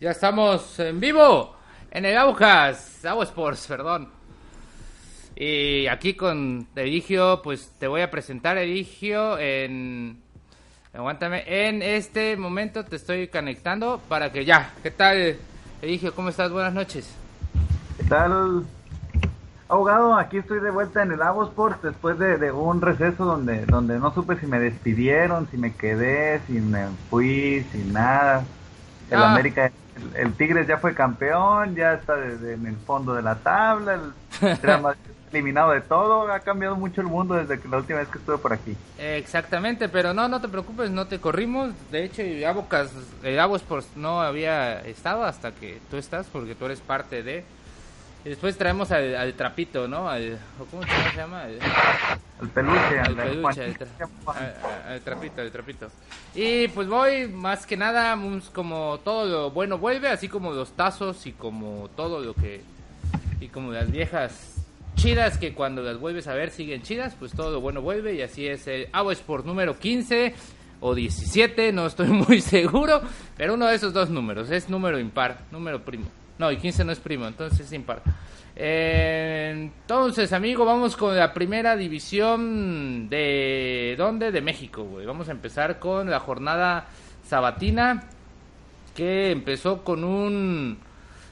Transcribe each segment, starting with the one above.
Ya estamos en vivo en el Aujas, Agua Sports, perdón. Y aquí con Eligio, pues te voy a presentar, Eligio, en... Aguántame, en este momento te estoy conectando para que ya. ¿Qué tal, Eligio? ¿Cómo estás? Buenas noches. ¿Qué tal, abogado? Aquí estoy de vuelta en el Agua Sports después de, un receso donde, donde no supe si me despidieron, si me quedé, si me fui, sin nada. El ah. América el, Tigres ya fue campeón, ya está en el fondo de la tabla, el eliminado de todo, ha cambiado mucho el mundo desde que la última vez que estuve por aquí. Exactamente, pero no, no te preocupes, no te corrimos, de hecho Abocas, el Sports no había estado hasta que tú estás, porque tú eres parte de... Y después traemos al, trapito, ¿no? Al, ¿Cómo se llama? Al, peluche, al, peluche, al, trapito, al trapito. Y pues voy, más que nada, como todo lo bueno vuelve, así como los tazos y como todo lo que... Y como las viejas chidas que cuando las vuelves a ver siguen chidas, pues todo lo bueno vuelve y así es el Agua Sport número 15 o 17, no estoy muy seguro, pero uno de esos dos números es número impar, número primo. No, y 15 no es primo, entonces es impar. entonces, amigo, vamos con la primera división de... ¿Dónde? De México, güey. Vamos a empezar con la jornada sabatina que empezó con un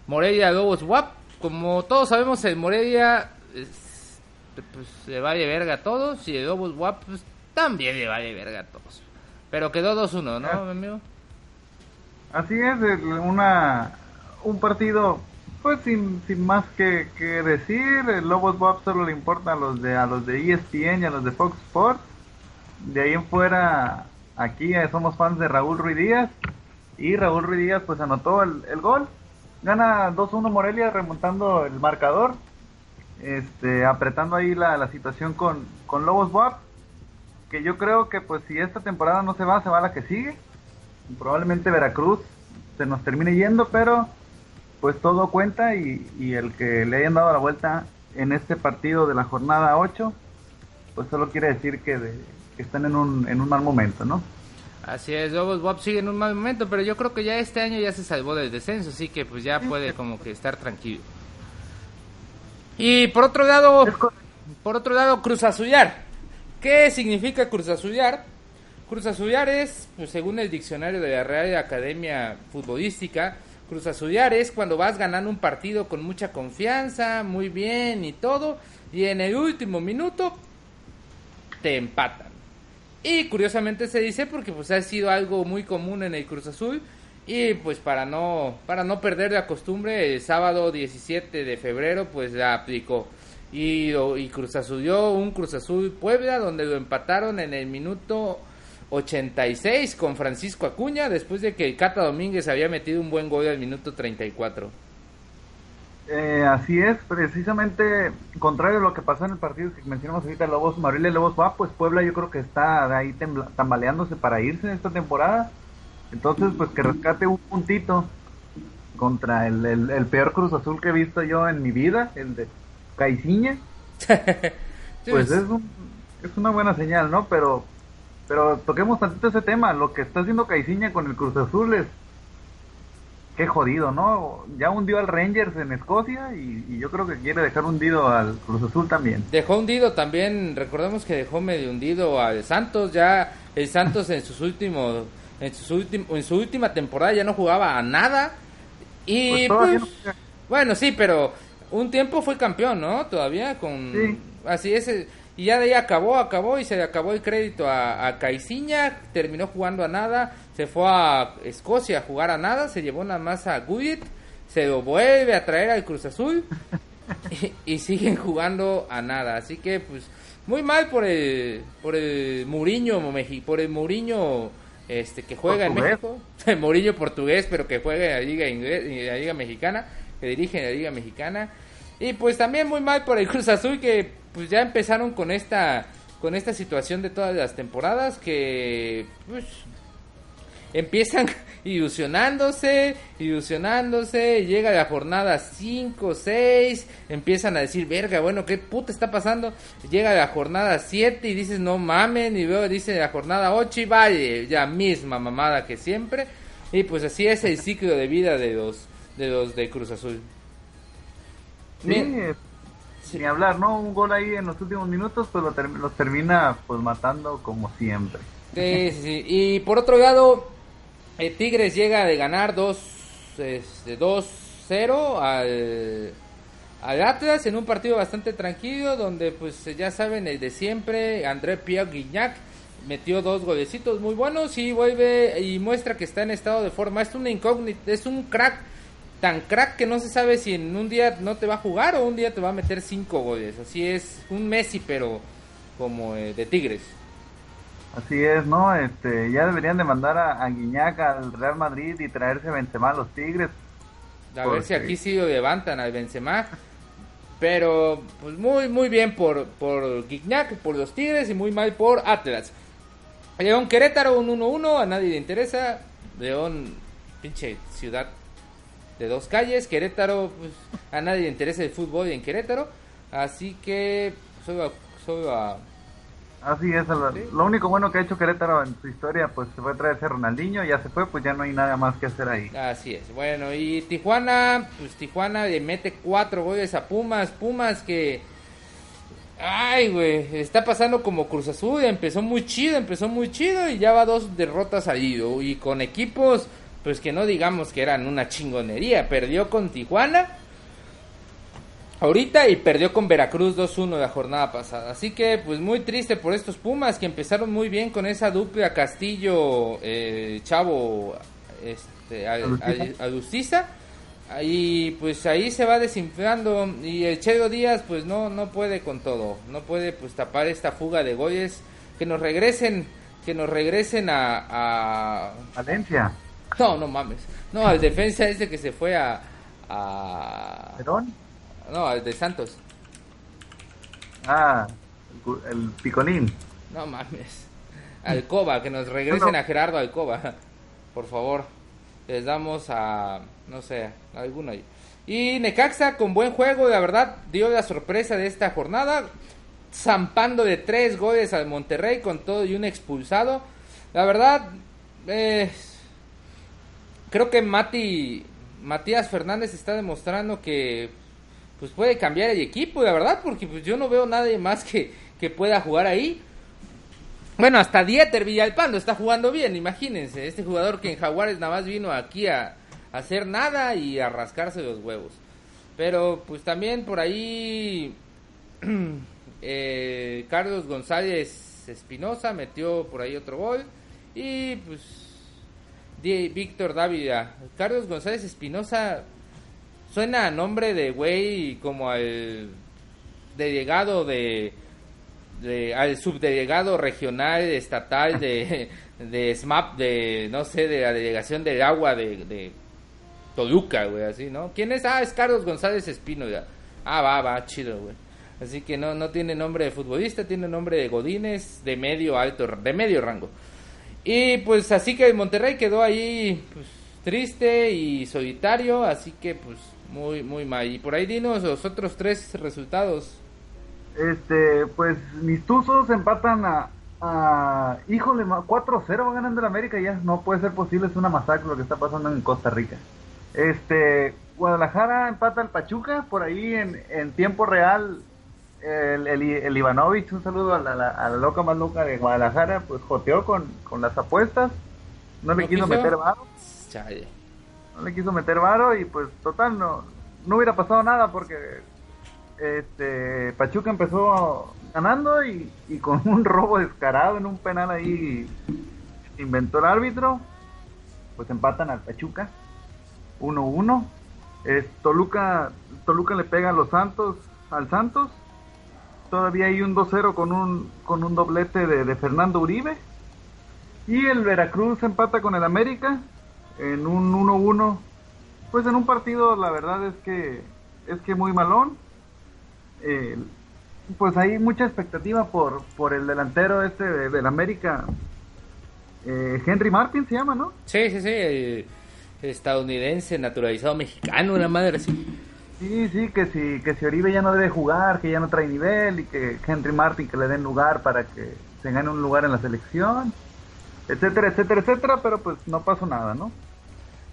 Morelia Lobos WAP. Como todos sabemos, el Morelia pues le vale verga a todos y el Lobos WAP pues, también le vale verga a todos. Pero quedó 2-1, ¿no, ah. amigo? Así es, una un partido pues sin, sin más que, decir, el Lobos WAP solo le importa a los de a los de ESPN y a los de Fox Sports. De ahí en fuera, aquí somos fans de Raúl Ruiz Díaz y Raúl Ruiz Díaz pues anotó el, el gol. Gana 2-1 Morelia remontando el marcador, este, apretando ahí la, la situación con, con Lobos WAP, que yo creo que pues si esta temporada no se va, se va la que sigue. Probablemente Veracruz se nos termine yendo, pero pues todo cuenta y, el que le hayan dado la vuelta en este partido de la jornada 8, pues solo quiere decir que, están en un, en un mal momento, ¿no? Así es, Lobos Bob sigue en un mal momento, pero yo creo que ya este año ya se salvó del descenso, así que pues ya puede como que estar tranquilo. Y por otro lado, por otro lado, Cruz Azullar. ¿Qué significa Cruz Azullar? Cruz Azullar es, pues, según el diccionario de la Real Academia Futbolística, Cruz Azullar es cuando vas ganando un partido con mucha confianza, muy bien y todo, y en el último minuto te empatan. Y curiosamente se dice porque pues ha sido algo muy común en el Cruz Azul y pues para no para no perder la costumbre el sábado 17 de febrero pues la aplicó. Y, y Cruz Azul un Cruz Azul Puebla donde lo empataron en el minuto 86 con Francisco Acuña después de que Cata Domínguez había metido un buen gol al minuto 34. Eh, así es, precisamente contrario a lo que pasó en el partido que mencionamos ahorita, Lobos, Mariles Lobos va, pues Puebla yo creo que está ahí tambaleándose para irse en esta temporada. Entonces, pues que rescate un puntito contra el, el, peor Cruz Azul que he visto yo en mi vida, el de Caiciña. pues es, un, es una buena señal, ¿no? Pero pero toquemos tantito ese tema. Lo que está haciendo Caiciña con el Cruz Azul es. Qué jodido, ¿no? Ya hundió al Rangers en Escocia y, yo creo que quiere dejar hundido al Cruz Azul también. Dejó hundido también, recordemos que dejó medio hundido al Santos. Ya el Santos en sus últimos. En, sus en su última temporada ya no jugaba a nada. Y pues, pues bueno, sí, pero un tiempo fue campeón, ¿no? Todavía con. Así es y ya de ahí acabó, acabó y se le acabó el crédito a, a Caiciña, terminó jugando a nada, se fue a Escocia a jugar a nada, se llevó nada más a Gullit, se lo vuelve a traer al Cruz Azul y, siguen jugando a nada. Así que pues muy mal por el por el Muriño, por el Muriño este que juega en México, el Muriño portugués, pero que juega en la liga inglés, en la liga mexicana, que dirige en la liga mexicana. Y pues también muy mal por el Cruz Azul que pues ya empezaron con esta con esta situación de todas las temporadas que pues empiezan ilusionándose, ilusionándose, llega la jornada 5, 6, empiezan a decir, verga, bueno, ¿qué puta está pasando? Llega la jornada 7 y dices, no mamen, y luego dice la jornada 8 y vale, ya misma mamada que siempre. Y pues así es el ciclo de vida de los de los de Cruz Azul. Sí, ni hablar, ¿no? Un gol ahí en los últimos minutos, pues lo los termina pues matando como siempre. Sí, sí, Y por otro lado, el Tigres llega de ganar 2 este, 2-0 al, al Atlas en un partido bastante tranquilo donde pues ya saben el de siempre, André Pierre Guignac metió dos golecitos muy buenos y vuelve y muestra que está en estado de forma. Es una incógnita, es un crack tan crack que no se sabe si en un día no te va a jugar o un día te va a meter cinco goles. Así es, un Messi pero como eh, de Tigres. Así es, ¿no? Este, ya deberían de mandar a, a Guiñac al Real Madrid y traerse Benzema a los Tigres. A ver si aquí sí lo levantan al Benzema. Pero pues muy muy bien por por Guignac, por los Tigres y muy mal por Atlas. León Querétaro un 1-1, a nadie le interesa. León pinche ciudad de dos calles. Querétaro pues, a nadie le interesa el fútbol en Querétaro. Así que solo a Así es, lo único bueno que ha hecho Querétaro en su historia, pues se fue a traerse Ronaldinho, ya se fue, pues ya no hay nada más que hacer ahí. Así es, bueno, y Tijuana, pues Tijuana le mete cuatro goles a Pumas, Pumas que... Ay, güey, está pasando como Cruz Azul, empezó muy chido, empezó muy chido y ya va dos derrotas al ido. Y con equipos, pues que no digamos que eran una chingonería, perdió con Tijuana ahorita y perdió con Veracruz 2-1 la jornada pasada. Así que pues muy triste por estos Pumas que empezaron muy bien con esa dupla Castillo eh, Chavo este, Adustiza. Y pues ahí se va desinflando y el Díaz pues no no puede con todo, no puede pues tapar esta fuga de goles, que nos regresen, que nos regresen a, a... Valencia. No, no mames. No, al defensa ese que se fue a a ¿Perdón? No, el de Santos. Ah, el, Picolín. No mames. Alcoba, que nos regresen a Gerardo Alcoba. Por favor. Les damos a, no sé, a alguno ahí. Y Necaxa con buen juego, la verdad, dio la sorpresa de esta jornada. Zampando de tres goles al Monterrey con todo y un expulsado. La verdad, eh, creo que Mati, Matías Fernández está demostrando que pues puede cambiar el equipo, la verdad, porque pues yo no veo nadie más que, que pueda jugar ahí. Bueno, hasta Dieter Villalpando está jugando bien, imagínense, este jugador que en Jaguares nada más vino aquí a, hacer nada y a rascarse los huevos. Pero pues también por ahí eh, Carlos González Espinosa metió por ahí otro gol y pues Víctor Dávila. Carlos González Espinosa Suena a nombre de güey como al delegado de, al subdelegado regional estatal de, de SMAP de no sé de la delegación del agua de, de Toluca güey así no quién es ah es Carlos González Espino ya ah va va chido güey. Así que no no tiene nombre de futbolista tiene nombre de Godínez de medio alto de medio rango y pues así que Monterrey quedó ahí pues triste y solitario así que pues muy, muy mal. Y por ahí dinos los otros tres resultados. Este, pues mis Tuzos empatan a, a híjole, 4-0 ganando el América, ya no puede ser posible, es una masacre lo que está pasando en Costa Rica. Este, Guadalajara empata al Pachuca, por ahí en, en tiempo real, el, el, Ivanovich, un saludo a la, loca más loca de Guadalajara, pues joteó con, con las apuestas, no le quiso, meter varo. No le quiso meter varo y pues total no, no hubiera pasado nada porque este Pachuca empezó ganando y, con un robo descarado en un penal ahí inventó el árbitro pues empatan al Pachuca 1-1 Toluca Toluca le pega a los Santos al Santos todavía hay un 2-0 con un con un doblete de, de Fernando Uribe y el Veracruz empata con el América en un 1-1, pues en un partido la verdad es que es que muy malón. Eh, pues hay mucha expectativa por, por el delantero este del América, eh, Henry Martin se llama, ¿no? Sí, sí, sí, estadounidense, naturalizado mexicano, una madre así. Sí, sí, que si, que si Oribe ya no debe jugar, que ya no trae nivel y que Henry Martin que le den lugar para que se gane un lugar en la selección, etcétera, etcétera, etcétera, pero pues no pasó nada, ¿no?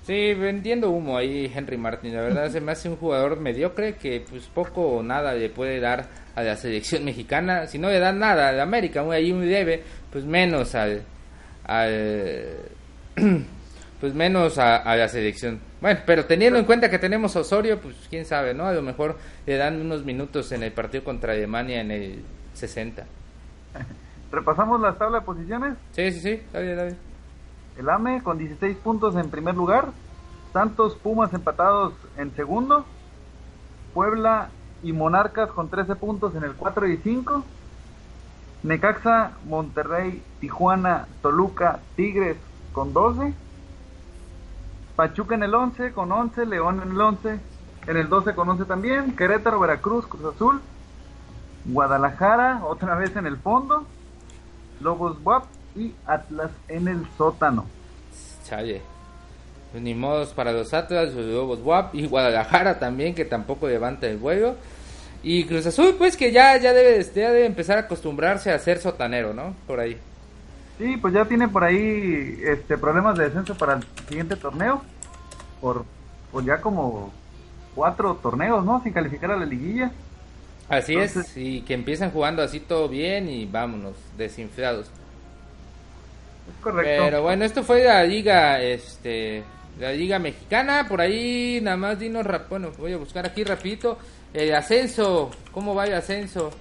Sí, vendiendo humo ahí Henry Martin. La verdad se me hace un jugador mediocre que pues poco o nada le puede dar a la selección mexicana. Si no le dan nada a América, ahí muy debe, pues menos al... al pues menos a, la selección. Bueno, pero teniendo en cuenta que tenemos a Osorio, pues quién sabe, ¿no? A lo mejor le dan unos minutos en el partido contra Alemania en el 60. ¿Repasamos la tabla de posiciones? Sí, sí, sí, dale, dale. El AME con 16 puntos en primer lugar. Santos Pumas empatados en segundo. Puebla y Monarcas con 13 puntos en el 4 y 5. Necaxa, Monterrey, Tijuana, Toluca, Tigres con 12. Pachuca en el 11 con 11, León en el 11, en el 12 con 11 también, Querétaro, Veracruz, Cruz Azul, Guadalajara otra vez en el fondo, Lobos WAP y Atlas en el sótano. Chaye. Pues ni modos para los Atlas, los Lobos WAP y Guadalajara también que tampoco levanta el vuelo. Y Cruz Azul pues que ya, ya, debe, ya debe empezar a acostumbrarse a ser sotanero, ¿no? Por ahí. Sí, pues ya tiene por ahí este problemas de descenso para el siguiente torneo. Por, por ya como cuatro torneos, ¿no? Sin calificar a la liguilla. Así es, y que empiezan jugando así todo bien y vámonos, desinflados. Es correcto. Pero bueno, esto fue la liga, este, la liga mexicana. Por ahí nada más dinos, bueno, voy a buscar aquí rapidito. El ascenso, ¿cómo va el ascenso?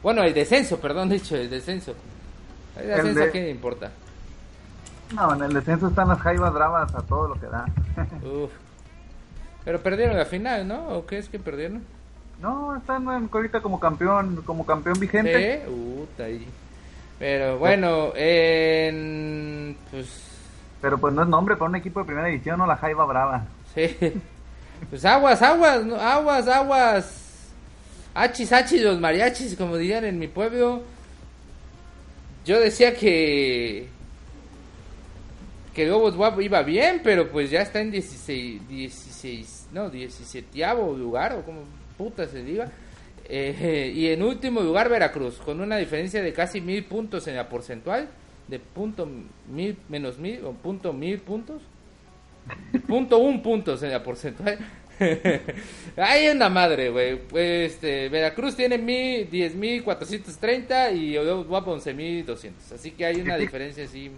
Bueno, el descenso, perdón, dicho, el descenso. El descenso, ¿qué le importa? No, en el descenso están las jaivas bravas a todo lo que da. Uf. Pero perdieron la final, ¿no? ¿O qué es que perdieron? No, están ahorita como campeón, como campeón vigente. ¿Sí? Pero bueno, en, pues... Pero pues no es nombre para un equipo de primera división, no la Jaiba Brava. Sí. Pues aguas, aguas, aguas, aguas. Hachis, hachis, los mariachis, como dirían en mi pueblo. Yo decía que que Lobos WAP iba bien, pero pues ya está en 16, 16 no, 17 lugar, o como puta se diga. Eh, y en último lugar Veracruz, con una diferencia de casi mil puntos en la porcentual, de punto mil menos mil, o punto mil puntos. punto un puntos en la porcentual. Hay una madre, güey. Pues, este, Veracruz tiene mil, diez mil cuatrocientos treinta y WAP once mil doscientos. Así que hay una diferencia así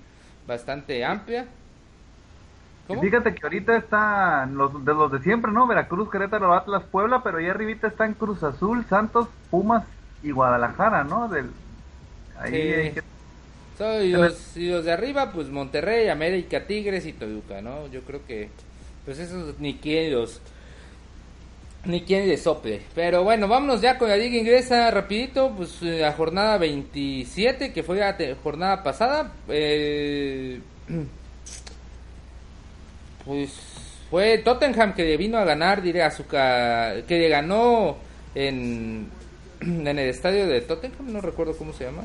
bastante amplia. Fíjate que ahorita están los de los de siempre, ¿no? Veracruz, Querétaro, Atlas, Puebla, pero ahí arribita están Cruz Azul, Santos, Pumas y Guadalajara, ¿no? Del ahí y, los, de arriba, pues Monterrey, América, Tigres y Toluca, ¿no? Yo creo que, pues esos ni los, ni quien les sople. Pero bueno, vámonos ya con la liga inglesa rapidito, pues la jornada 27, que fue la jornada pasada. Eh, pues fue Tottenham que le vino a ganar, diré, a su que le ganó en, en el estadio de Tottenham, no recuerdo cómo se llama,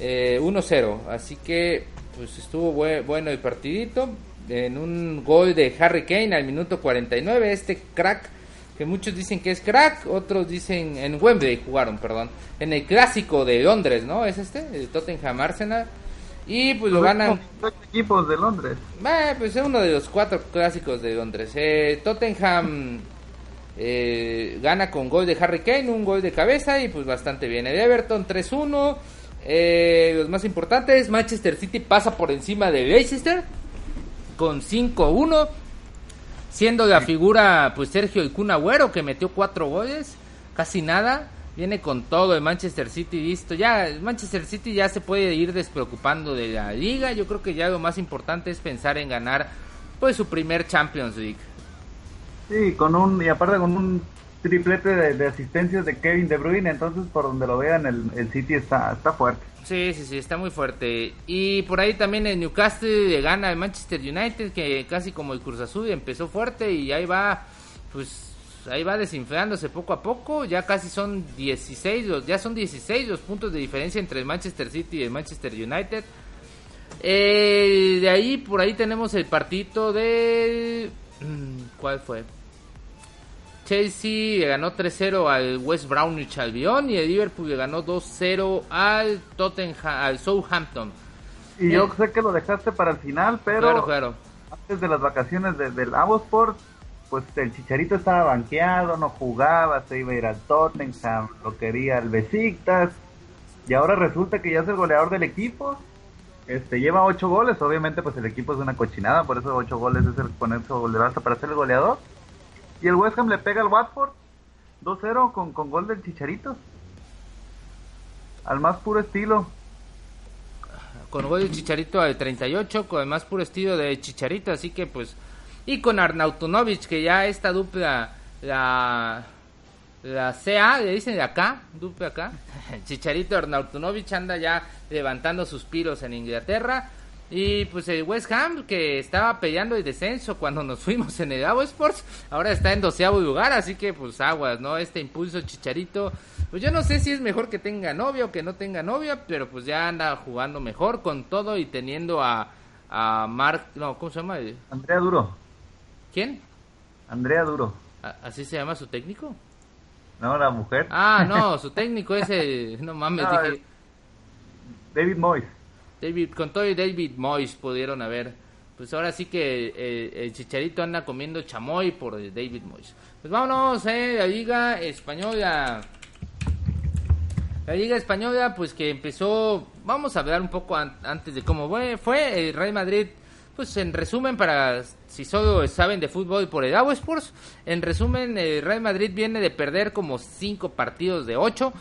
eh, 1-0. Así que pues estuvo bueno el partidito. En un gol de Harry Kane al minuto 49, este crack que muchos dicen que es crack, otros dicen en Wembley jugaron, perdón, en el clásico de Londres, ¿no? Es este, el Tottenham Arsenal. Y pues lo ganan. equipos de Londres. Eh, pues es uno de los cuatro clásicos de Londres. Eh, Tottenham eh, gana con gol de Harry Kane, un gol de cabeza y pues bastante bien. El Everton 3-1. Eh, los más importantes, Manchester City pasa por encima de Leicester con 5-1. Siendo la figura pues Sergio el Agüero que metió cuatro goles, casi nada viene con todo el Manchester City listo. Ya Manchester City ya se puede ir despreocupando de la liga. Yo creo que ya lo más importante es pensar en ganar pues su primer Champions League. Sí, con un y aparte con un triplete de, asistencias de Kevin De Bruyne, entonces por donde lo vean el, el City está está fuerte. Sí, sí, sí, está muy fuerte. Y por ahí también el Newcastle le gana al Manchester United, que casi como el Cruz Azul empezó fuerte y ahí va, pues ahí va desinflándose poco a poco, ya casi son 16, los, ya son 16 los puntos de diferencia entre el Manchester City y el Manchester United. Eh, de ahí, por ahí tenemos el partito de... Mm, ¿Cuál fue? Chelsea le ganó 3-0 al West Brownwich Albion y el Liverpool le ganó 2-0 al Tottenham, al Southampton. Y yo sé que lo dejaste para el final, pero claro, claro. antes de las vacaciones de, del Avosport, pues el Chicharito estaba banqueado, no jugaba, se iba a ir al Tottenham, lo quería el Besiktas, y ahora resulta que ya es el goleador del equipo. Este lleva ocho goles, obviamente pues el equipo es una cochinada, por eso ocho goles es el ponerse goleador para ser el goleador. Y el West Ham le pega al Watford 2-0 con, con gol del Chicharito. Al más puro estilo. Con gol del Chicharito al 38, con el más puro estilo de Chicharito, así que pues... Y con Arnautonovic, que ya esta dupla, la, la CA, le dicen de acá, dupla acá. Chicharito Arnautonovic anda ya levantando suspiros en Inglaterra. Y pues el West Ham, que estaba peleando el descenso cuando nos fuimos en el Agua Sports, ahora está en doceavo lugar, así que pues aguas, ¿no? Este impulso chicharito, pues yo no sé si es mejor que tenga novia o que no tenga novia, pero pues ya anda jugando mejor con todo y teniendo a, a Mark, no, ¿cómo se llama? Andrea Duro. ¿Quién? Andrea Duro. ¿Así se llama su técnico? No, la mujer. Ah, no, su técnico es el, no mames, dije... David Moyes. David, con todo y David Moyes pudieron haber. Pues ahora sí que eh, el Chicharito anda comiendo chamoy por David Moyes. Pues vámonos, eh, la Liga Española. La Liga Española, pues que empezó. Vamos a hablar un poco antes de cómo fue. Fue el Real Madrid. Pues en resumen, para si solo saben de fútbol por el Agua Sports, en resumen, el Real Madrid viene de perder como cinco partidos de ocho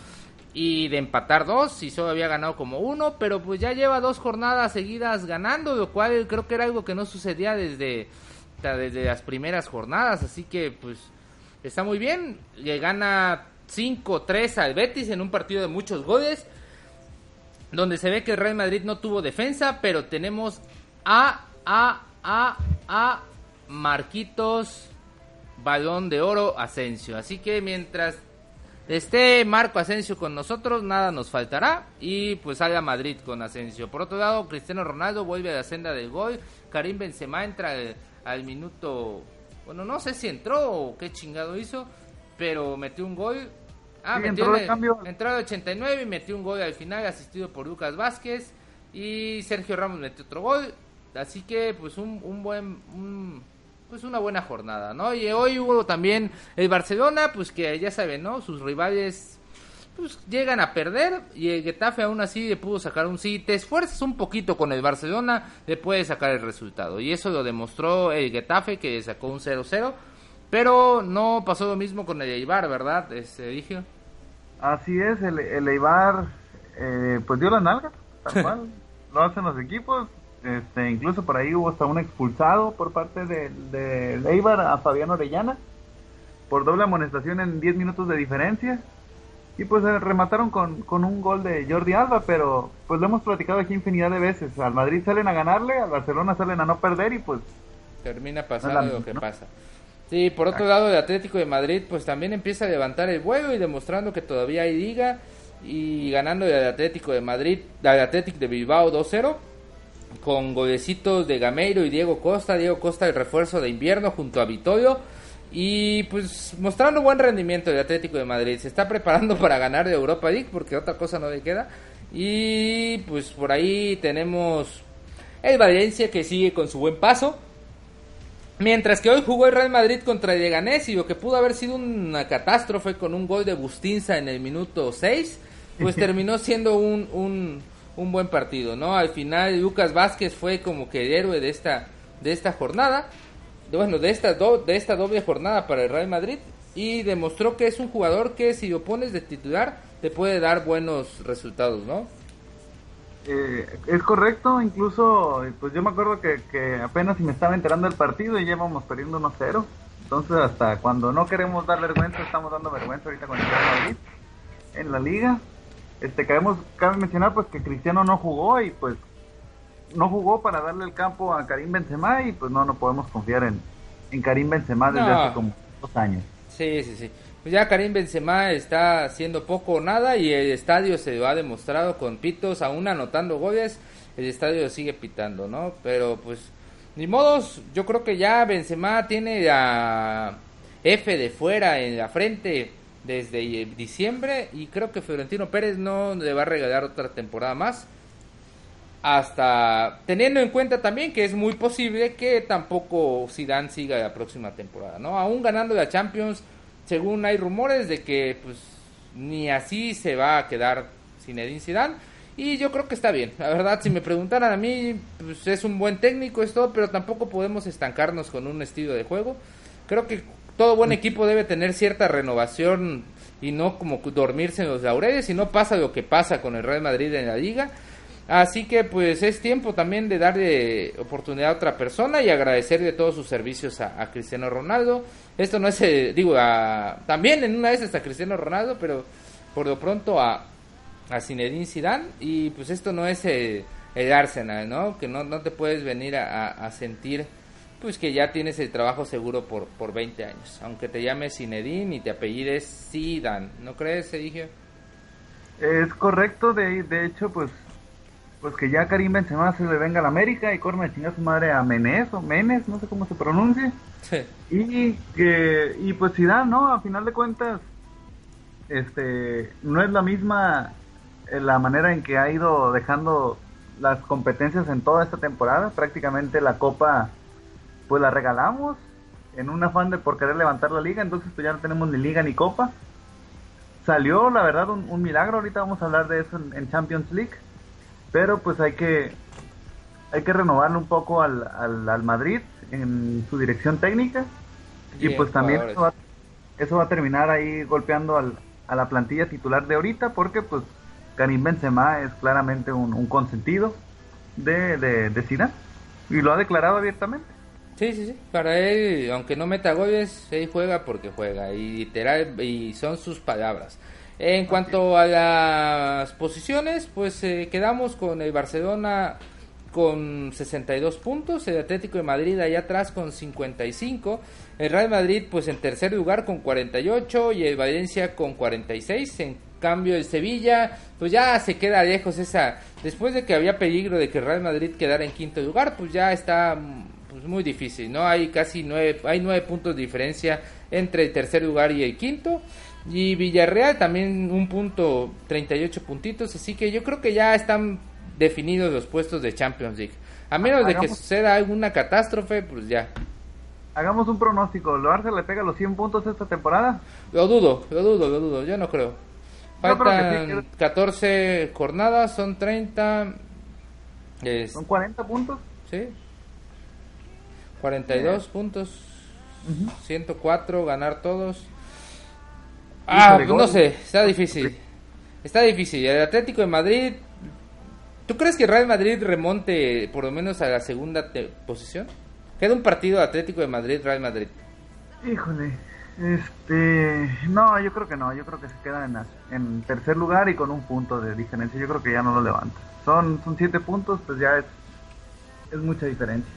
y de empatar dos y solo había ganado como uno, pero pues ya lleva dos jornadas seguidas ganando, lo cual creo que era algo que no sucedía desde, desde las primeras jornadas, así que pues está muy bien, le gana 5-3 al Betis en un partido de muchos goles, donde se ve que el Real Madrid no tuvo defensa, pero tenemos a, a, a, a Marquitos Balón de Oro Asensio, así que mientras esté Marco Asensio con nosotros, nada nos faltará. Y pues salga Madrid con Asensio. Por otro lado, Cristiano Ronaldo vuelve a la senda del gol. Karim Benzema entra al, minuto. Bueno, no sé si entró o qué chingado hizo, pero metió un gol. Ah, metió entró, entró al 89 y metió un gol al final, asistido por Lucas Vázquez. Y Sergio Ramos metió otro gol. Así que, pues, un, un buen pues una buena jornada, ¿no? Y hoy hubo también el Barcelona, pues que ya saben, ¿no? Sus rivales pues llegan a perder y el Getafe aún así le pudo sacar un sí, te esfuerzas un poquito con el Barcelona, le puede sacar el resultado. Y eso lo demostró el Getafe que sacó un 0-0, pero no pasó lo mismo con el Eibar, ¿verdad? Este, dije. Así es, el, el Eibar eh, pues dio la nalga, tal cual. lo hacen los equipos, este, incluso por ahí hubo hasta un expulsado por parte de, de Eibar a Fabián Orellana por doble amonestación en 10 minutos de diferencia. Y pues eh, remataron con, con, un gol de Jordi Alba, pero pues lo hemos platicado aquí infinidad de veces. Al Madrid salen a ganarle, al Barcelona salen a no perder y pues... Termina pasando lo que pasa. Sí, por otro lado, el Atlético de Madrid pues también empieza a levantar el vuelo y demostrando que todavía hay liga y ganando el Atlético de Madrid, el Atlético de Bilbao 2-0 con golecitos de Gameiro y Diego Costa. Diego Costa el refuerzo de invierno junto a Vitorio. Y pues mostrando buen rendimiento de Atlético de Madrid. Se está preparando para ganar de Europa League porque otra cosa no le queda. Y pues por ahí tenemos el Valencia que sigue con su buen paso. Mientras que hoy jugó el Real Madrid contra el Leganés y lo que pudo haber sido una catástrofe con un gol de Bustinza en el minuto 6, pues terminó siendo un, un buen partido, ¿no? Al final Lucas Vázquez fue como que el héroe de esta de esta jornada, bueno, de esta de esta doble jornada para el Real Madrid y demostró que es un jugador que si lo pones de titular te puede dar buenos resultados, ¿no? Eh, es correcto, incluso pues yo me acuerdo que, que apenas si me estaba enterando del partido y ya íbamos perdiendo 1-0. Entonces hasta cuando no queremos dar vergüenza estamos dando vergüenza ahorita con el Real Madrid en la liga. Este, cabe mencionar pues que Cristiano no jugó y pues no jugó para darle el campo a Karim Benzema y pues no, no podemos confiar en, en Karim Benzema desde hace como dos años. Sí, sí, sí. Pues ya Karim Benzema está haciendo poco o nada y el estadio se lo ha demostrado con pitos, aún anotando goles, el estadio sigue pitando, ¿no? Pero pues, ni modos, yo creo que ya Benzema tiene a F de fuera en la frente desde diciembre y creo que Florentino Pérez no le va a regalar otra temporada más. hasta teniendo en cuenta también que es muy posible que tampoco Zidane siga la próxima temporada, ¿no? Aún ganando la Champions, según hay rumores de que pues ni así se va a quedar Zinedine Zidane y yo creo que está bien. La verdad, si me preguntaran a mí, pues es un buen técnico es todo, pero tampoco podemos estancarnos con un estilo de juego. Creo que todo buen equipo debe tener cierta renovación y no como dormirse en los laureles, y no pasa lo que pasa con el Real Madrid en la liga Así que pues es tiempo también de darle oportunidad a otra persona y agradecerle todos sus servicios a, Cristiano Ronaldo. Esto no es, eh, digo, también en una vez está Cristiano Ronaldo, pero por lo pronto a, a Zinedine Zidane y pues esto no es eh, el, Arsenal, ¿no? Que no, no te puedes venir a, sentir pues que ya tienes el trabajo seguro por, por 20 años, aunque te llames Zinedine y te apellides Zidane, ¿no crees, Sergio? Es correcto, de, de hecho, pues pues que ya Karim Benzema se le venga a la América y corme de chingar su madre a Menez o Menes, no sé cómo se pronuncie. Y que y pues da ¿no? A final de cuentas este no es la misma eh, la manera en que ha ido dejando las competencias en toda esta temporada, prácticamente la copa pues la regalamos en un afán de por querer levantar la liga, entonces pues ya no tenemos ni liga ni copa. Salió, la verdad, un, milagro, ahorita vamos a hablar de eso en Champions League pero pues hay que hay que renovarle un poco al, al, Madrid en su dirección técnica y pues también eso va, a terminar ahí golpeando al, a la plantilla titular de ahorita porque pues Karim Benzema es claramente un, consentido de, de, de y lo ha declarado abiertamente. Sí, sí, sí. Para él, aunque no meta goles, él juega porque juega. Y literal, y son sus palabras. En cuanto a las posiciones, pues eh, quedamos con el Barcelona con 62 puntos, el Atlético de Madrid allá atrás con 55, el Real Madrid pues en tercer lugar con 48 y el Valencia con 46, en cambio el Sevilla pues ya se queda lejos esa, después de que había peligro de que el Real Madrid quedara en quinto lugar, pues ya está pues muy difícil, ¿no? Hay casi nueve, hay nueve puntos de diferencia entre el tercer lugar y el quinto. Y Villarreal también un punto, 38 puntitos. Así que yo creo que ya están definidos los puestos de Champions League. A menos de que suceda alguna catástrofe, pues ya. Hagamos un pronóstico. ¿Lo Barça le pega los 100 puntos esta temporada? Lo dudo, lo dudo, lo dudo. Yo no creo. Faltan 14 jornadas, son 30. ¿Son 40 puntos? Sí. 42 puntos. 104, ganar todos. Ah, pues no sé, está difícil. Está difícil. El Atlético de Madrid. ¿Tú crees que Real Madrid remonte por lo menos a la segunda posición? Queda un partido Atlético de Madrid-Real Madrid. Híjole. Este. No, yo creo que no. Yo creo que se quedan en, en tercer lugar y con un punto de diferencia. Yo creo que ya no lo levanta. Son, son siete puntos, pues ya es, es mucha diferencia.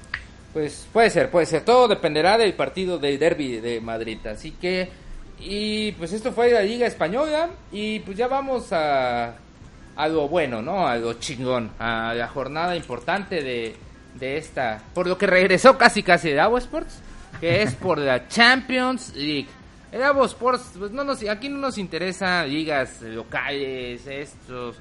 Pues puede ser, puede ser. Todo dependerá del partido del derby de Madrid. Así que y pues esto fue la Liga Española y pues ya vamos a, a lo bueno, ¿no? A lo chingón, a la jornada importante de, de esta, por lo que regresó casi casi de Agua Sports, que es por la Champions League. El Agua Sports, pues no nos, aquí no nos interesa ligas locales, estos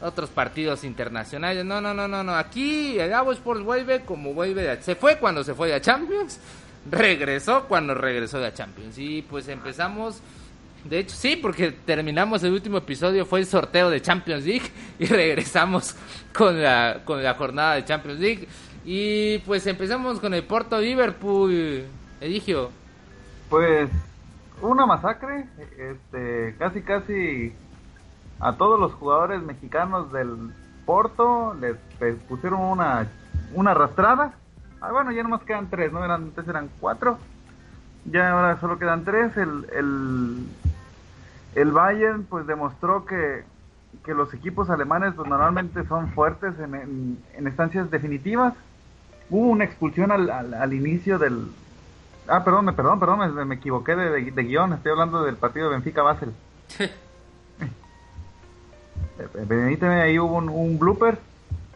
otros partidos internacionales. No, no, no, no, no. Aquí el Agua Sports vuelve como vuelve. se fue cuando se fue de Champions regresó cuando regresó de Champions. Y pues empezamos. De hecho, sí, porque terminamos el último episodio, fue el sorteo de Champions League y regresamos con la, con la jornada de Champions League. Y pues empezamos con el Porto Liverpool, Eligio. Pues una masacre, este, casi casi a todos los jugadores mexicanos del Porto les pusieron una, una arrastrada Ah, bueno, ya nomás quedan tres, ¿no? Eran, antes eran cuatro. Ya ahora solo quedan tres. El, el, el Bayern pues demostró que, que los equipos alemanes pues, normalmente son fuertes en, en, estancias definitivas. Hubo una expulsión al, al, inicio del... Ah, perdón, perdón, perdón, me, me equivoqué de, de, guion. Estoy hablando del partido de Benfica-Basel. Permíteme, ahí hubo un, un blooper.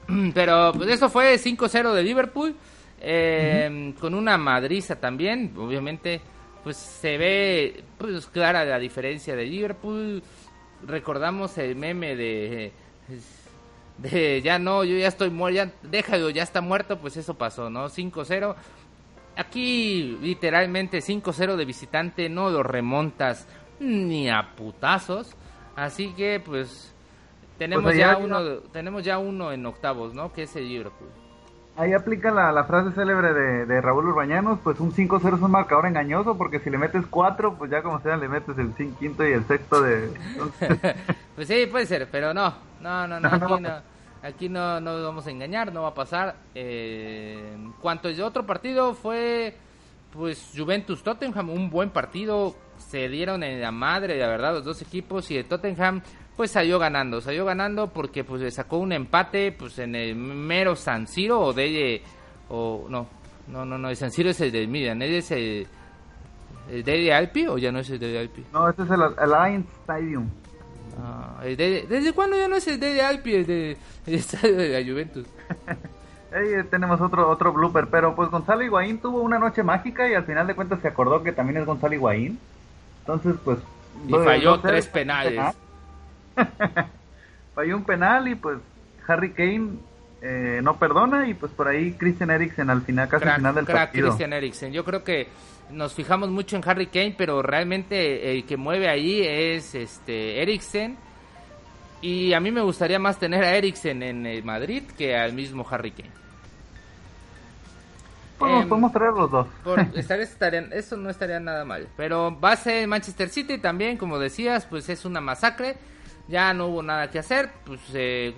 Pero pues, eso fue 5-0 de Liverpool. Eh, Con una madriza también, obviamente, pues se ve pues clara la diferencia de Liverpool. Recordamos el meme de de ya no, yo ya estoy muerto, ya déjalo, ya está muerto, pues eso pasó, ¿no? 5-0. Aquí literalmente 5-0 de visitante, no lo remontas ni a putazos. Así que pues tenemos Pues ya uno tenemos ya uno en octavos, ¿no? Que es el Liverpool. Ahí aplica la, la frase célebre de, de Raúl Urbañanos, pues un 5-0 es un marcador engañoso, porque si le metes 4, pues ya como sea le metes el cin- quinto y el sexto de... entonces, Pues sí, puede ser, pero no, no, no, no, No, aquí no, aquí no, no nos vamos a engañar, no va a pasar. Eh, en cuanto al otro partido fue, pues Juventus Tottenham, un buen partido, se dieron en la madre, la verdad, los dos equipos y el Tottenham pues salió ganando, salió ganando porque pues le sacó un empate pues en el mero San Siro o de o no, no, no, no, el San Siro es el del Milan, él es el, el de Alpi o ya no es el de Alpi. no, este es el Alliance Stadium. Ah, el de- ¿Desde cuándo ya no es el de Alpi, el de el estadio de la Juventus? Tenemos otro otro blooper, pero pues Gonzalo Higuaín tuvo una noche mágica y al final de cuentas se acordó que también es Gonzalo Higuaín. Entonces, pues... Y falló tres penales. penal. falló un penal y pues Harry Kane eh, no perdona y pues por ahí Christian Eriksen al final, casi al final del crack partido. Christian Eriksen. Yo creo que nos fijamos mucho en Harry Kane, pero realmente el que mueve ahí es este Eriksen. Y a mí me gustaría más tener a Eriksen en el Madrid que al mismo Harry Kane. Nos Em, podemos traer los dos. Por eso no estaría nada mal. Pero base Manchester City también, como decías, pues es una masacre. Ya no hubo nada que hacer. Pues eh,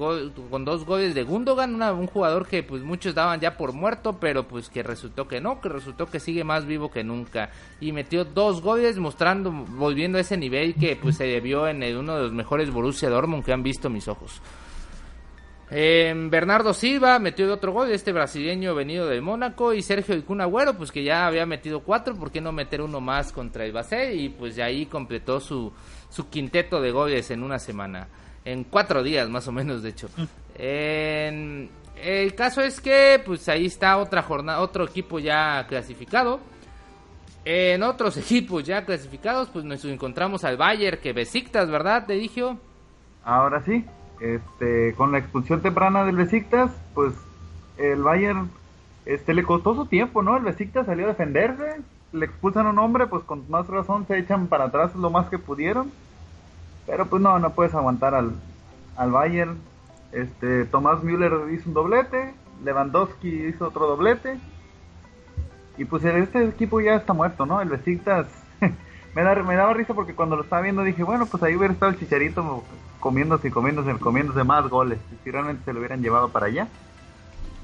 con dos goles de Gundogan, un jugador que pues muchos daban ya por muerto, pero pues que resultó que no, que resultó que sigue más vivo que nunca. Y metió dos goles mostrando, volviendo a ese nivel que pues se debió en el- uno de los mejores Borussia Dortmund que han visto mis ojos. Eh, Bernardo Silva metió otro gol, este brasileño venido del Mónaco y Sergio Kun pues que ya había metido cuatro, ¿por qué no meter uno más contra el Basel? Y pues ya ahí completó su, su quinteto de goles en una semana, en cuatro días más o menos de hecho. En- el caso es que pues ahí está otra jornada, otro equipo ya clasificado. En otros equipos ya clasificados, pues nos encontramos al Bayern, que Besiktas, ¿verdad? Te dije. Ahora sí, este, con la expulsión temprana del Besiktas, pues el Bayern este, le costó su tiempo, ¿no? El Besiktas salió a defenderse, le expulsan a un hombre, pues con más razón se echan para atrás lo más que pudieron. Pero pues no, no puedes aguantar al, al Bayern. Este, Tomás Müller hizo un doblete, Lewandowski hizo otro doblete. Y pues este equipo ya está muerto, ¿no? El Besiktas me, da, me daba risa porque cuando lo estaba viendo dije, bueno, pues ahí hubiera estado el Chicharito comiéndose y comiéndose, comiéndose más goles. Si realmente se lo hubieran llevado para allá.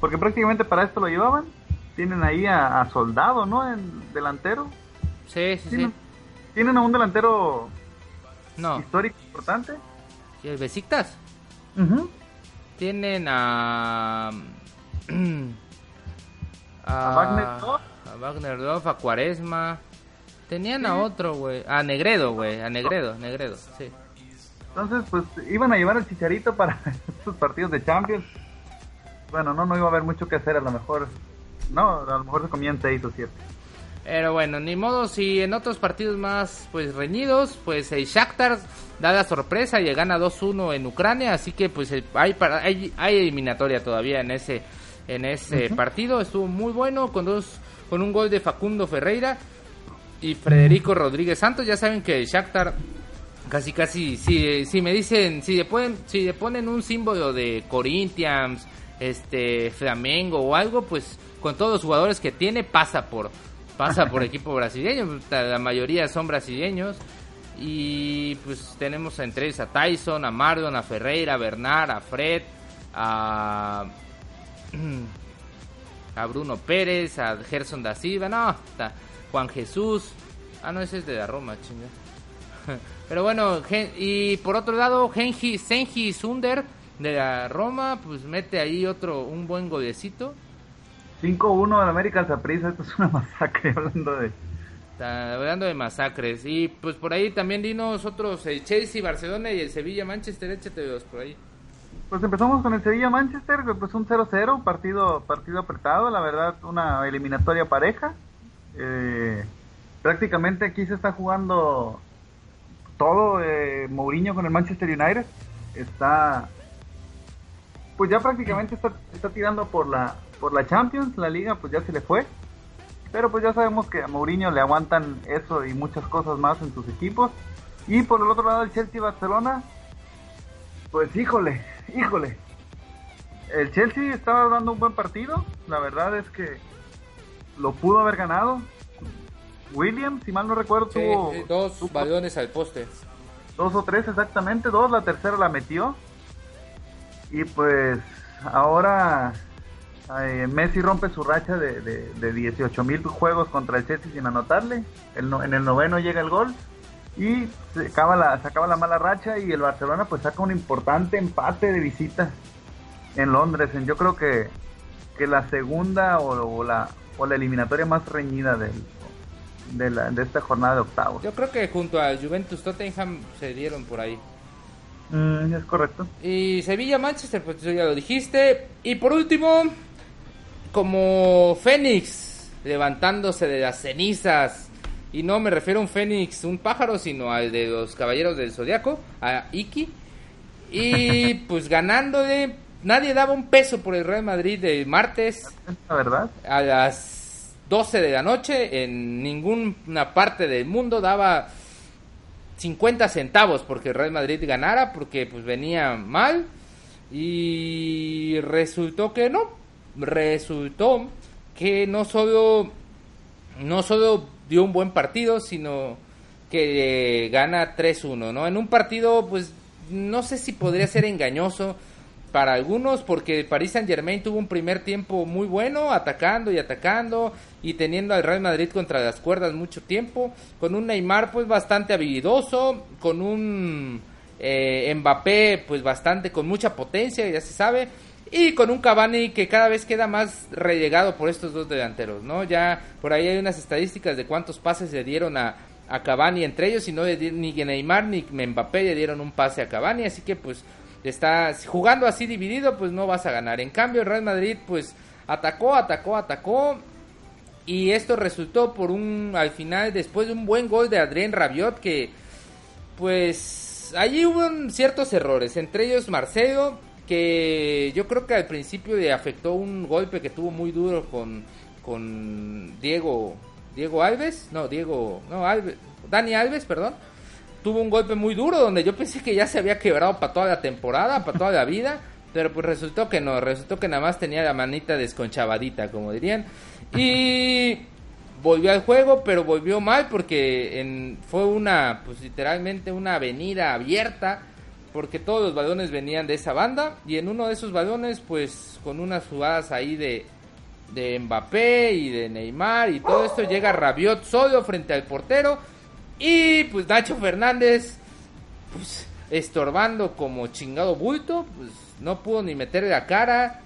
Porque prácticamente para esto lo llevaban. Tienen ahí a, a Soldado, ¿no? En delantero. Sí, sí, sí. Tienen, tienen a un delantero No, histórico importante. ¿y el Besiktas? Tienen a. A Wagner Love. A Wagner Love, a Cuaresma. Tenían a otro, güey. A Negredo, güey. A Negredo, Negredo, sí. Entonces, pues iban a llevar al Chicharito para estos partidos de Champions. Bueno, no, no iba a haber mucho que hacer, a lo mejor. No, a lo mejor se comían seis o siete. Pero bueno, ni modo, si en otros partidos más pues reñidos, pues el Shakhtar da la sorpresa y gana 2-1 en Ucrania, así que pues hay, hay, hay eliminatoria todavía en ese en ese partido, estuvo muy bueno con dos con un gol de Facundo Ferreira y Federico Rodríguez Santos, ya saben que el Shakhtar casi casi si, si me dicen si le ponen si le ponen un símbolo de Corinthians, este Flamengo o algo, pues con todos los jugadores que tiene pasa por pasa por equipo brasileño, la mayoría son brasileños. Y pues tenemos entre ellos a Tyson, a Mardon, a Ferreira, a Bernard, a Fred, a a Bruno Pérez, a Gerson da Silva, no, está Juan Jesús, ah no ese es de la Roma, chinga. Pero bueno, y por otro lado, Genji, Senji Sunder de la Roma, pues mete ahí otro, un buen golecito. 5-1 al América al Saprissa, esto es una masacre hablando de... Está hablando de masacres. Y pues por ahí también dinos otros, el Chelsea, Barcelona y el Sevilla, Manchester, échate dos por ahí. Pues empezamos con el Sevilla-Manchester, pues un 0-0, partido, partido apretado, la verdad, una eliminatoria pareja. Eh, prácticamente aquí se está jugando todo eh, Mourinho con el Manchester United. Está pues ya prácticamente está, está tirando por la, por la Champions, la liga pues ya se le fue. Pero pues ya sabemos que a Mourinho le aguantan eso y muchas cosas más en sus equipos. Y por el otro lado el Chelsea Barcelona, pues híjole, híjole. El Chelsea estaba dando un buen partido, la verdad es que lo pudo haber ganado. Williams, si mal no recuerdo, tuvo dos balones al poste. Dos o tres exactamente, dos, la tercera la metió. Y pues ahora Messi rompe su racha de, de, de 18 mil juegos contra el Chelsea sin anotarle. en el noveno llega el gol y se acaba, la, se la mala racha y el Barcelona pues saca un importante empate de visita en Londres. En, yo creo que, que la segunda o, la, o la eliminatoria más reñida del, de, la, de esta jornada de octavos. Yo creo que junto a Juventus Tottenham se dieron por ahí. Mm, es correcto. Y Sevilla Manchester, pues ya lo dijiste. Y por último, como Fénix levantándose de las cenizas. Y no me refiero a un Fénix, un pájaro, sino al de los Caballeros del Zodiaco, a Iki. Y pues ganándole, nadie daba un peso por el Real Madrid de martes. ¿La verdad? A las 12 de la noche, en ninguna parte del mundo daba 50 centavos porque Real Madrid ganara, porque pues venía mal. Y resultó que no, resultó que no solo, no solo dio un buen partido, sino que gana 3-1, ¿no? En un partido, pues, no sé si podría ser engañoso para algunos, porque Paris Saint Germain tuvo un primer tiempo muy bueno, atacando y atacando, y teniendo al Real Madrid contra las cuerdas mucho tiempo, con un Neymar pues bastante habilidoso, con un eh, Mbappé pues bastante con mucha potencia, ya se sabe, y con un Cavani que cada vez queda más relegado por estos dos delanteros, ¿no? Ya por ahí hay unas estadísticas de cuántos pases le dieron a, a Cavani entre ellos, y no ni Neymar ni Mbappé le dieron un pase a Cavani, así que pues está jugando así dividido, pues no vas a ganar. En cambio, el Real Madrid pues atacó, atacó, atacó y esto resultó por un al final después de un buen gol de Adrien Rabiot que pues allí hubo ciertos errores, entre ellos Marcelo que yo creo que al principio le afectó un golpe que tuvo muy duro con, con Diego Diego Alves, no, Diego, no, Alves, Dani Alves, perdón. Tuvo un golpe muy duro donde yo pensé que ya se había quebrado para toda la temporada, para toda la vida, pero pues resultó que no, resultó que nada más tenía la manita desconchavadita, como dirían. Y volvió al juego, pero volvió mal porque en, fue una, pues literalmente una avenida abierta porque todos los balones venían de esa banda y en uno de esos balones pues con unas jugadas ahí de de Mbappé y de Neymar y todo esto llega Rabiot solo frente al portero y pues Nacho Fernández pues estorbando como chingado bulto pues no pudo ni meterle la cara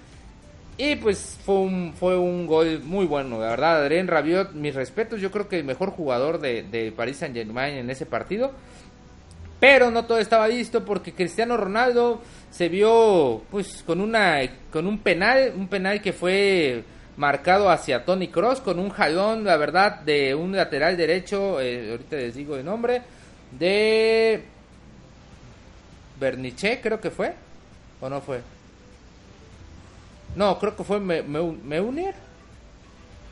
y pues fue un, fue un gol muy bueno, la verdad. Adrien Rabiot, mis respetos, yo creo que el mejor jugador de, de Paris Saint Germain en ese partido. Pero no todo estaba listo porque Cristiano Ronaldo se vio pues con una con un penal, un penal que fue marcado hacia Tony Cross con un jalón, la verdad, de un lateral derecho, eh, ahorita les digo el nombre, de Berniche, creo que fue, o no fue. No, creo que fue Meunier.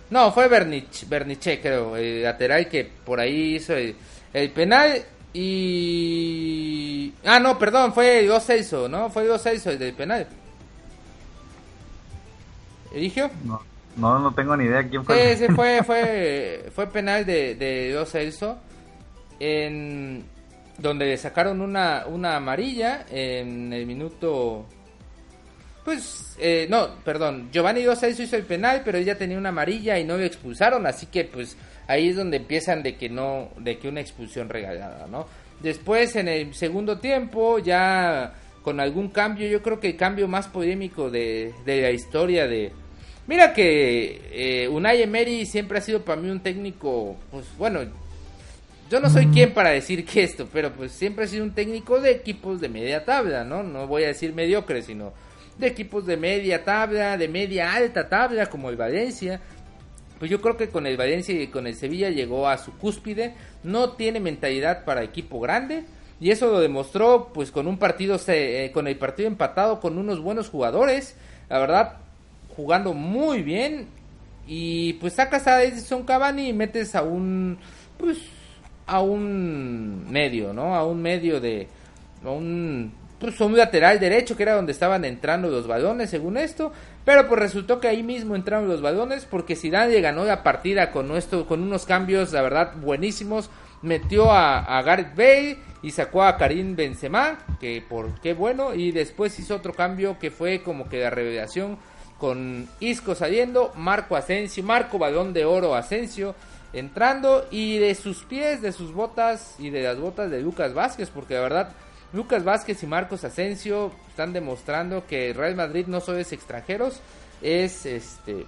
No, fue Bernich, Berniche, creo, el lateral que por ahí hizo el, penal y... Ah, no, perdón, fue 2-6, ¿no? Fue 2-6 el del penal. ¿Eligio? No, no, no tengo ni idea quién fue. Sí, sí, fue, fue, fue penal de, de 2-6 en donde sacaron una, una amarilla en el minuto pues, eh, no, perdón, Giovanni Dos hizo el penal, pero ella tenía una amarilla y no lo expulsaron, así que pues ahí es donde empiezan de que no, de que una expulsión regalada, ¿no? Después en el segundo tiempo, ya con algún cambio, yo creo que el cambio más polémico de, de la historia de... Mira que eh, Unai Emery siempre ha sido para mí un técnico, pues bueno, yo no soy quien para decir que esto, pero pues siempre ha sido un técnico de equipos de media tabla, ¿no? No voy a decir mediocre, sino de equipos de media tabla, de media alta tabla, como el Valencia. Pues yo creo que con el Valencia y con el Sevilla llegó a su cúspide. No tiene mentalidad para equipo grande. y eso lo demostró pues con un partido eh, con el partido empatado con unos buenos jugadores la verdad jugando muy bien. Y pues sacas a Edison Cavani y metes a un pues a un medio no a un medio de a un pues un lateral derecho que era donde estaban entrando los balones según esto. Pero pues resultó que ahí mismo entraron los balones porque Zidane ganó la partida con nuestro, con unos cambios la verdad buenísimos. Metió a, a Gareth Bale y sacó a Karim Benzema que por qué bueno. Y después hizo otro cambio que fue como que la revelación con Isco saliendo Marco Asensio Marco balón de oro Asensio entrando y de sus pies de sus botas y de las botas de Lucas Vázquez porque la verdad Lucas Vázquez y Marcos Asensio están demostrando que Real Madrid no solo es extranjeros, es este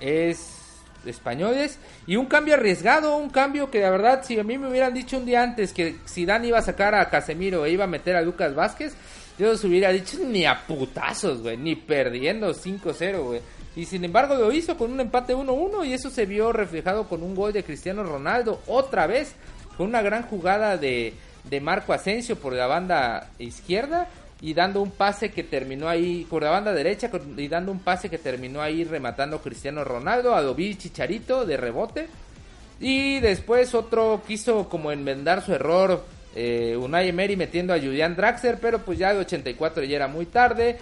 es españoles y un cambio arriesgado, un cambio que la verdad si a mí me hubieran dicho un día antes que Zidane iba a sacar a Casemiro e iba a meter a Lucas Vázquez, yo os hubiera dicho ni a putazos, güey, ni perdiendo 5-0, güey. Y sin embargo lo hizo con un empate 1-1 y eso se vio reflejado con un gol de Cristiano Ronaldo otra vez, con una gran jugada de de Marco Asensio por la banda izquierda y dando un pase que terminó ahí por la banda derecha y dando un pase que terminó ahí rematando Cristiano Ronaldo a Chicharito de rebote y después otro quiso como enmendar su error eh, Unai Emery metiendo a Julian Draxler pero pues ya de 84 ya era muy tarde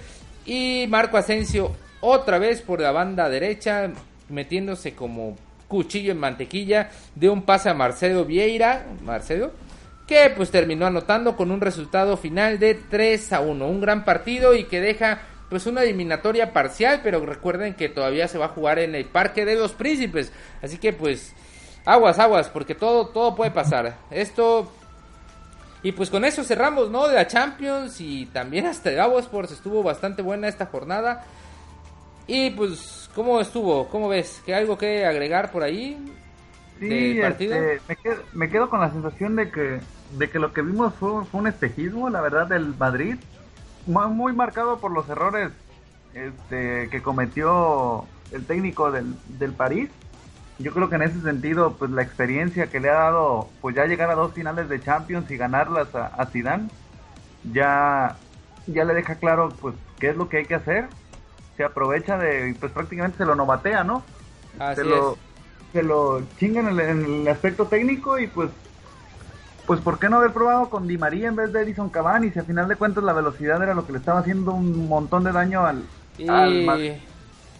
y Marco Asensio otra vez por la banda derecha metiéndose como cuchillo en mantequilla de un pase a Marcelo Vieira Marcelo que pues terminó anotando con un resultado final de 3 a 1. Un gran partido y que deja pues una eliminatoria parcial, pero recuerden que todavía se va a jugar en el Parque de los Príncipes. Así que pues aguas, aguas, porque todo, todo puede pasar. Esto... Y pues con eso cerramos, ¿no? De la Champions y también hasta el Agua Sports estuvo bastante buena esta jornada. Y pues, ¿cómo estuvo? ¿Cómo ves? ¿Qué algo que agregar por ahí? Sí, este, me, quedo, me quedo con la sensación de que de que lo que vimos fue, un espejismo, la verdad, del Madrid, muy, marcado por los errores este, que cometió el técnico del, del París. Yo creo que en ese sentido, pues la experiencia que le ha dado, pues ya llegar a dos finales de Champions y ganarlas a, a Zidane, ya, ya le deja claro, pues, qué es lo que hay que hacer. Se aprovecha de, pues prácticamente se lo novatea, ¿no? se lo, se lo chingan en el aspecto técnico y pues pues ¿por qué no haber probado con Di María en vez de Edison Cavani? Si al final de cuentas la velocidad era lo que le estaba haciendo un montón de daño al...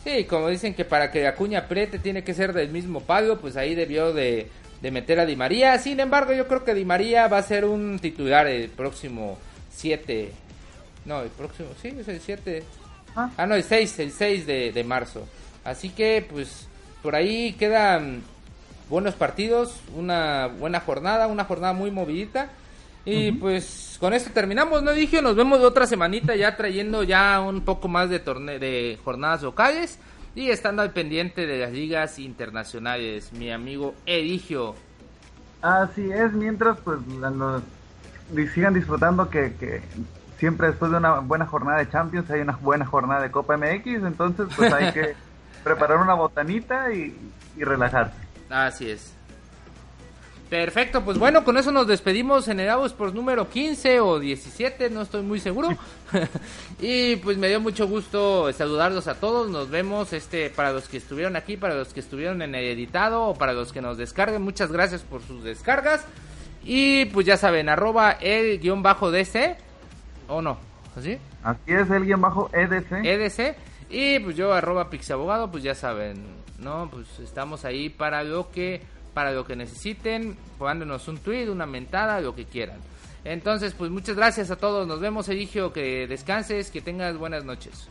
Sí, como dicen que para que Acuña apriete tiene que ser del mismo palo, pues ahí debió de, meter a Di María. Sin embargo, yo creo que Di María va a ser un titular el próximo 7. No, el próximo, sí, es el 7. Ah. ah. no, el 6, el 6 de, de marzo. Así que, pues, por ahí quedan buenos partidos, una buena jornada, una jornada muy movidita. Y pues con esto terminamos, ¿no, dije Nos vemos otra semanita ya trayendo ya un poco más de, torne de jornadas locales y estando al pendiente de las ligas internacionales, mi amigo Edigio. Así es, mientras pues sigan disfrutando que, que siempre después de una buena jornada de Champions hay una buena jornada de Copa MX, entonces pues hay que preparar una botanita y relajarse. Así es. Perfecto, pues bueno, con eso nos despedimos en el por número 15 o 17, no estoy muy seguro. y pues me dio mucho gusto saludarlos a todos. Nos vemos este para los que estuvieron aquí, para los que estuvieron en el editado o para los que nos descarguen. Muchas gracias por sus descargas. Y pues ya saben, arroba el guion bajo DC o no, ¿así? Así es, el guion bajo EDC. EDC. Y pues yo arroba pixabogado, pues ya saben, ¿no? Pues estamos ahí para lo que para lo que necesiten, jugándonos un tweet, una mentada, lo que quieran. Entonces, pues muchas gracias a todos. Nos vemos, Eligio, que descanses, que tengas buenas noches.